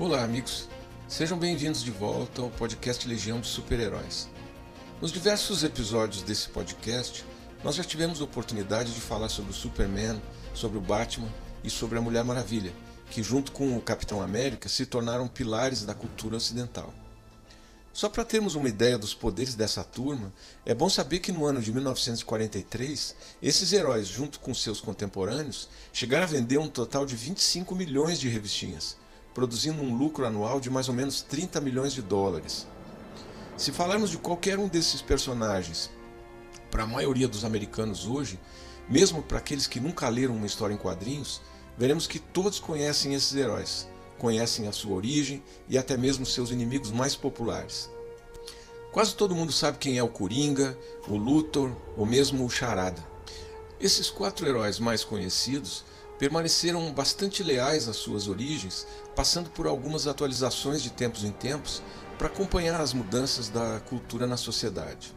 Olá, amigos. Sejam bem-vindos de volta ao podcast Legião de Super-Heróis. Nos diversos episódios desse podcast, nós já tivemos a oportunidade de falar sobre o Superman, sobre o Batman e sobre a Mulher Maravilha, que, junto com o Capitão América, se tornaram pilares da cultura ocidental. Só para termos uma ideia dos poderes dessa turma, é bom saber que no ano de 1943, esses heróis, junto com seus contemporâneos, chegaram a vender um total de 25 milhões de revistinhas, produzindo um lucro anual de mais ou menos 30 milhões de dólares. Se falarmos de qualquer um desses personagens, para a maioria dos americanos hoje, mesmo para aqueles que nunca leram uma história em quadrinhos, veremos que todos conhecem esses heróis, conhecem a sua origem e até mesmo seus inimigos mais populares. Quase todo mundo sabe quem é o Coringa, o Luthor ou mesmo o Charada. Esses quatro heróis mais conhecidos permaneceram bastante leais às suas origens, passando por algumas atualizações de tempos em tempos para acompanhar as mudanças da cultura na sociedade.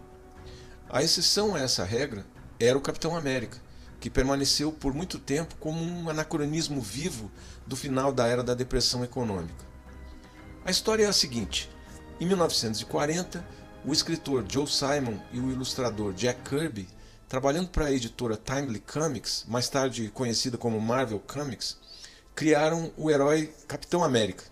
A exceção a essa regra era o Capitão América, que permaneceu por muito tempo como um anacronismo vivo do final da era da depressão econômica. A história é a seguinte: em 1940, o escritor Joe Simon e o ilustrador Jack Kirby, trabalhando para a editora Timely Comics, mais tarde conhecida como Marvel Comics, criaram o herói Capitão América,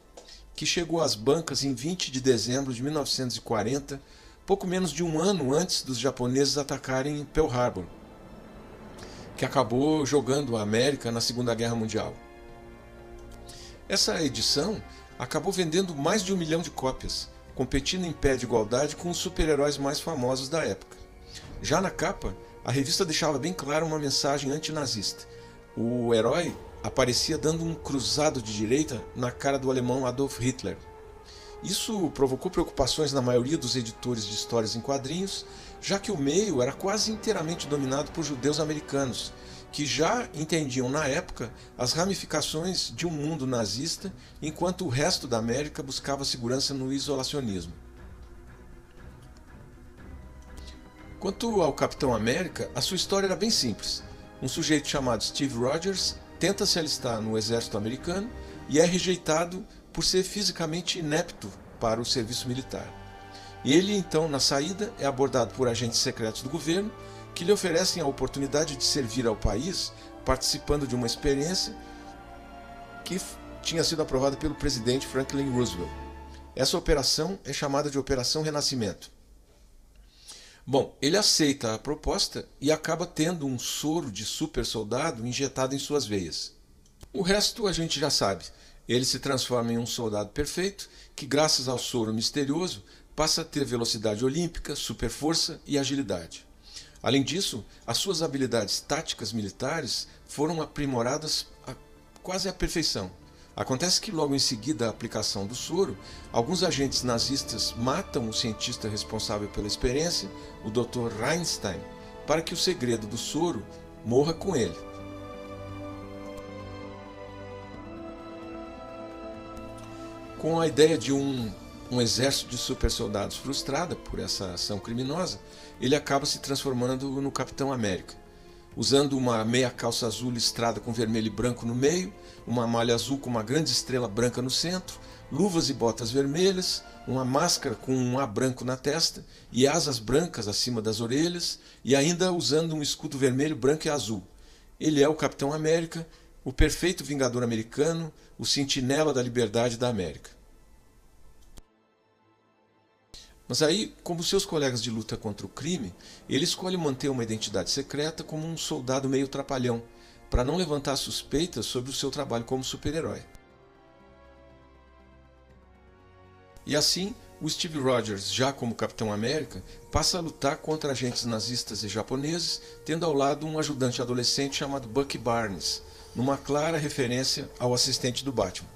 que chegou às bancas em 20 de dezembro de 1940, pouco menos de um ano antes dos japoneses atacarem Pearl Harbor que acabou jogando a América na Segunda Guerra Mundial. Essa edição acabou vendendo mais de um milhão de cópias, competindo em pé de igualdade com os super-heróis mais famosos da época. Já na capa, a revista deixava bem clara uma mensagem antinazista. O herói aparecia dando um cruzado de direita na cara do alemão Adolf Hitler. Isso provocou preocupações na maioria dos editores de histórias em quadrinhos, já que o meio era quase inteiramente dominado por judeus americanos, que já entendiam na época as ramificações de um mundo nazista, enquanto o resto da América buscava segurança no isolacionismo. Quanto ao Capitão América, a sua história era bem simples. Um sujeito chamado Steve Rogers tenta se alistar no exército americano e é rejeitado por ser fisicamente inepto para o serviço militar. Ele, então, na saída, é abordado por agentes secretos do governo que lhe oferecem a oportunidade de servir ao país participando de uma experiência que tinha sido aprovada pelo presidente Franklin Roosevelt. Essa operação é chamada de Operação Renascimento. Bom, ele aceita a proposta e acaba tendo um soro de super soldado injetado em suas veias. O resto a gente já sabe. Ele se transforma em um soldado perfeito que, graças ao soro misterioso, passa a ter velocidade olímpica, superforça e agilidade. Além disso, as suas habilidades táticas militares foram aprimoradas a quase à perfeição. Acontece que logo em seguida da aplicação do soro, alguns agentes nazistas matam o cientista responsável pela experiência, o Dr. Reinstein, para que o segredo do soro morra com ele. Com a ideia de um um exército de super soldados frustrada por essa ação criminosa, ele acaba se transformando no Capitão América. Usando uma meia calça azul listrada com vermelho e branco no meio, uma malha azul com uma grande estrela branca no centro, luvas e botas vermelhas, uma máscara com um A branco na testa e asas brancas acima das orelhas, e ainda usando um escudo vermelho, branco e azul. Ele é o Capitão América, o perfeito vingador americano, o sentinela da liberdade da América. Mas aí, como seus colegas de luta contra o crime, ele escolhe manter uma identidade secreta como um soldado meio trapalhão, para não levantar suspeitas sobre o seu trabalho como super-herói. E assim, o Steve Rogers, já como Capitão América, passa a lutar contra agentes nazistas e japoneses, tendo ao lado um ajudante adolescente chamado Bucky Barnes, numa clara referência ao assistente do Batman.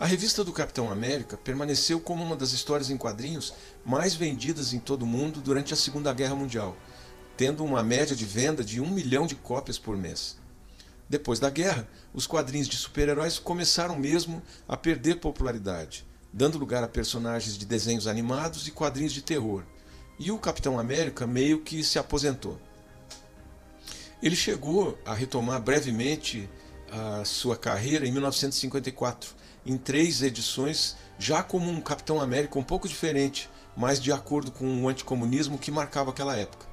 A revista do Capitão América permaneceu como uma das histórias em quadrinhos mais vendidas em todo o mundo durante a Segunda Guerra Mundial, tendo uma média de venda de um milhão de cópias por mês. Depois da guerra, os quadrinhos de super-heróis começaram mesmo a perder popularidade, dando lugar a personagens de desenhos animados e quadrinhos de terror, e o Capitão América meio que se aposentou. Ele chegou a retomar brevemente a sua carreira em 1954, em três edições, já como um Capitão América um pouco diferente, mas de acordo com o anticomunismo que marcava aquela época.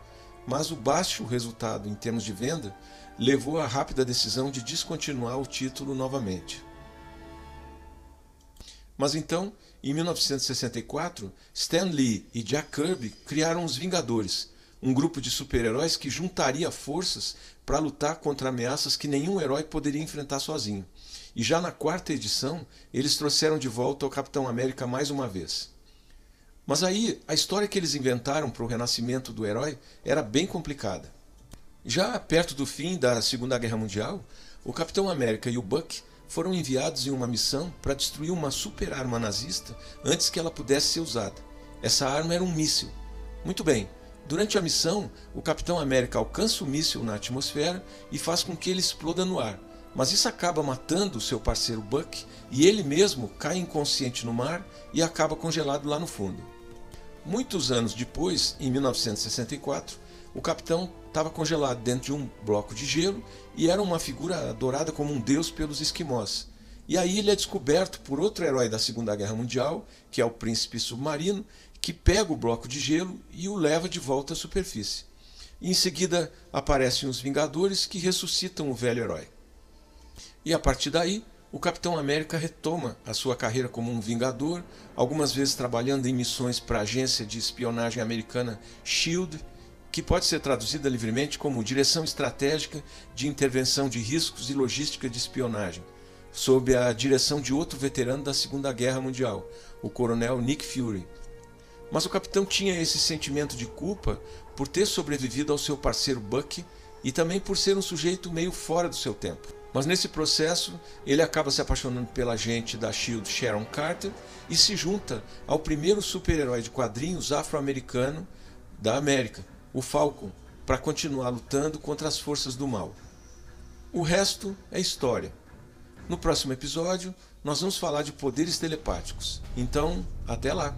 Mas o baixo resultado em termos de venda levou à rápida decisão de descontinuar o título novamente. Mas então, em 1964, Stan Lee e Jack Kirby criaram os Vingadores, um grupo de super-heróis que juntaria forças para lutar contra ameaças que nenhum herói poderia enfrentar sozinho. E já na quarta edição, eles trouxeram de volta o Capitão América mais uma vez. Mas aí, a história que eles inventaram para o renascimento do herói era bem complicada. Já perto do fim da Segunda Guerra Mundial, o Capitão América e o Buck foram enviados em uma missão para destruir uma super arma nazista antes que ela pudesse ser usada. Essa arma era um míssil. Muito bem, durante a missão, o Capitão América alcança o míssil na atmosfera e faz com que ele exploda no ar, mas isso acaba matando o seu parceiro Buck e ele mesmo cai inconsciente no mar e acaba congelado lá no fundo. Muitos anos depois, em 1964, o capitão estava congelado dentro de um bloco de gelo e era uma figura adorada como um deus pelos esquimós. E aí ele é descoberto por outro herói da Segunda Guerra Mundial, que é o príncipe submarino, que pega o bloco de gelo e o leva de volta à superfície. Em seguida aparecem os Vingadores que ressuscitam o velho herói. E a partir daí, o Capitão América retoma a sua carreira como um vingador, algumas vezes trabalhando em missões para a agência de espionagem americana SHIELD, que pode ser traduzida livremente como Direção Estratégica de Intervenção de Riscos e Logística de Espionagem, sob a direção de outro veterano da Segunda Guerra Mundial, o coronel Nick Fury. Mas o capitão tinha esse sentimento de culpa por ter sobrevivido ao seu parceiro Buck e também por ser um sujeito meio fora do seu tempo. Mas nesse processo, ele acaba se apaixonando pela agente da Shield Sharon Carter e se junta ao primeiro super-herói de quadrinhos afro-americano da América, o Falcon para continuar lutando contra as forças do mal. O resto é história. No próximo episódio, nós vamos falar de poderes telepáticos. Então, até lá!